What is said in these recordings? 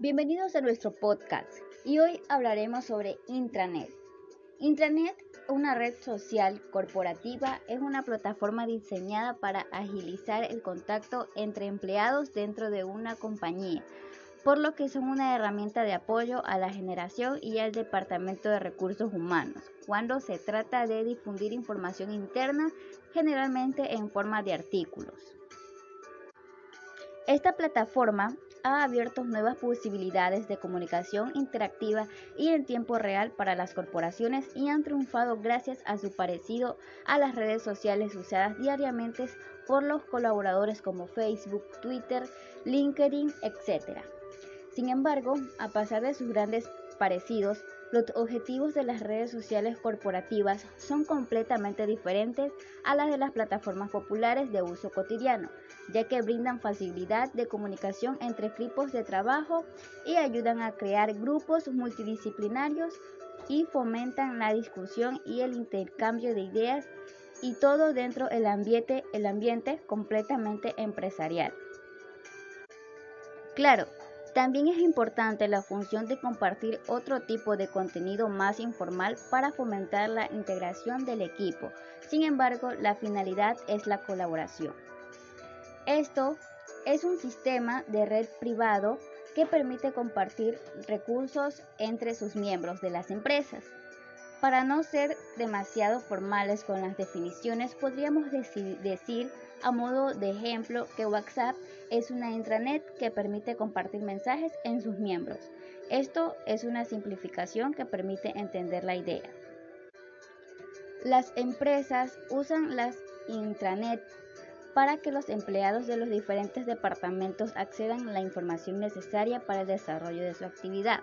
Bienvenidos a nuestro podcast y hoy hablaremos sobre intranet. Intranet, una red social corporativa, es una plataforma diseñada para agilizar el contacto entre empleados dentro de una compañía, por lo que son una herramienta de apoyo a la generación y al Departamento de Recursos Humanos, cuando se trata de difundir información interna, generalmente en forma de artículos. Esta plataforma ha abierto nuevas posibilidades de comunicación interactiva y en tiempo real para las corporaciones y han triunfado gracias a su parecido a las redes sociales usadas diariamente por los colaboradores como Facebook, Twitter, LinkedIn, etc. Sin embargo, a pesar de sus grandes parecidos, los objetivos de las redes sociales corporativas son completamente diferentes a las de las plataformas populares de uso cotidiano, ya que brindan facilidad de comunicación entre equipos de trabajo y ayudan a crear grupos multidisciplinarios y fomentan la discusión y el intercambio de ideas y todo dentro del ambiente, el ambiente completamente empresarial. Claro, también es importante la función de compartir otro tipo de contenido más informal para fomentar la integración del equipo. Sin embargo, la finalidad es la colaboración. Esto es un sistema de red privado que permite compartir recursos entre sus miembros de las empresas. Para no ser demasiado formales con las definiciones, podríamos decir a modo de ejemplo que WhatsApp es una intranet que permite compartir mensajes en sus miembros. Esto es una simplificación que permite entender la idea. Las empresas usan las intranet para que los empleados de los diferentes departamentos accedan a la información necesaria para el desarrollo de su actividad.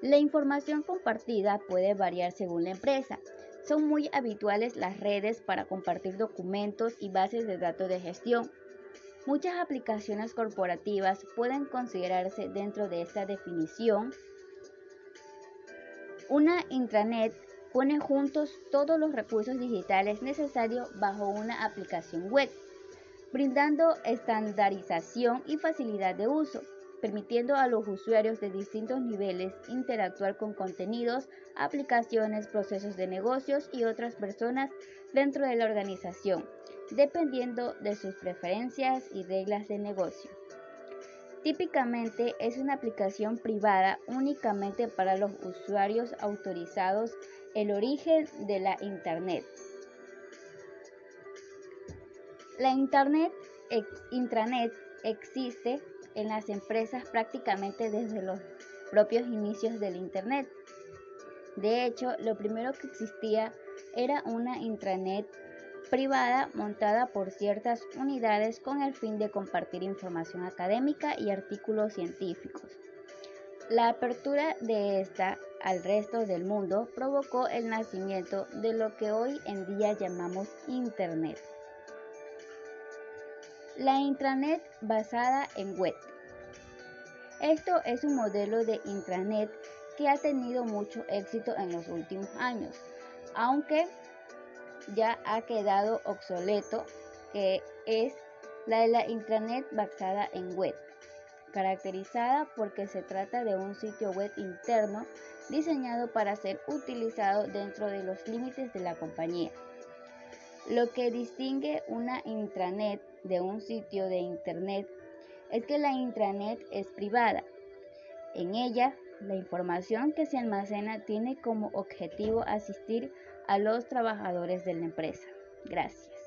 La información compartida puede variar según la empresa. Son muy habituales las redes para compartir documentos y bases de datos de gestión. Muchas aplicaciones corporativas pueden considerarse dentro de esta definición. Una intranet pone juntos todos los recursos digitales necesarios bajo una aplicación web, brindando estandarización y facilidad de uso permitiendo a los usuarios de distintos niveles interactuar con contenidos, aplicaciones, procesos de negocios y otras personas dentro de la organización, dependiendo de sus preferencias y reglas de negocio. Típicamente es una aplicación privada únicamente para los usuarios autorizados el origen de la Internet. La Internet intranet existe en las empresas prácticamente desde los propios inicios del Internet. De hecho, lo primero que existía era una intranet privada montada por ciertas unidades con el fin de compartir información académica y artículos científicos. La apertura de esta al resto del mundo provocó el nacimiento de lo que hoy en día llamamos Internet. La intranet basada en web. Esto es un modelo de intranet que ha tenido mucho éxito en los últimos años, aunque ya ha quedado obsoleto, que es la de la intranet basada en web, caracterizada porque se trata de un sitio web interno diseñado para ser utilizado dentro de los límites de la compañía. Lo que distingue una intranet de un sitio de Internet es que la intranet es privada. En ella, la información que se almacena tiene como objetivo asistir a los trabajadores de la empresa. Gracias.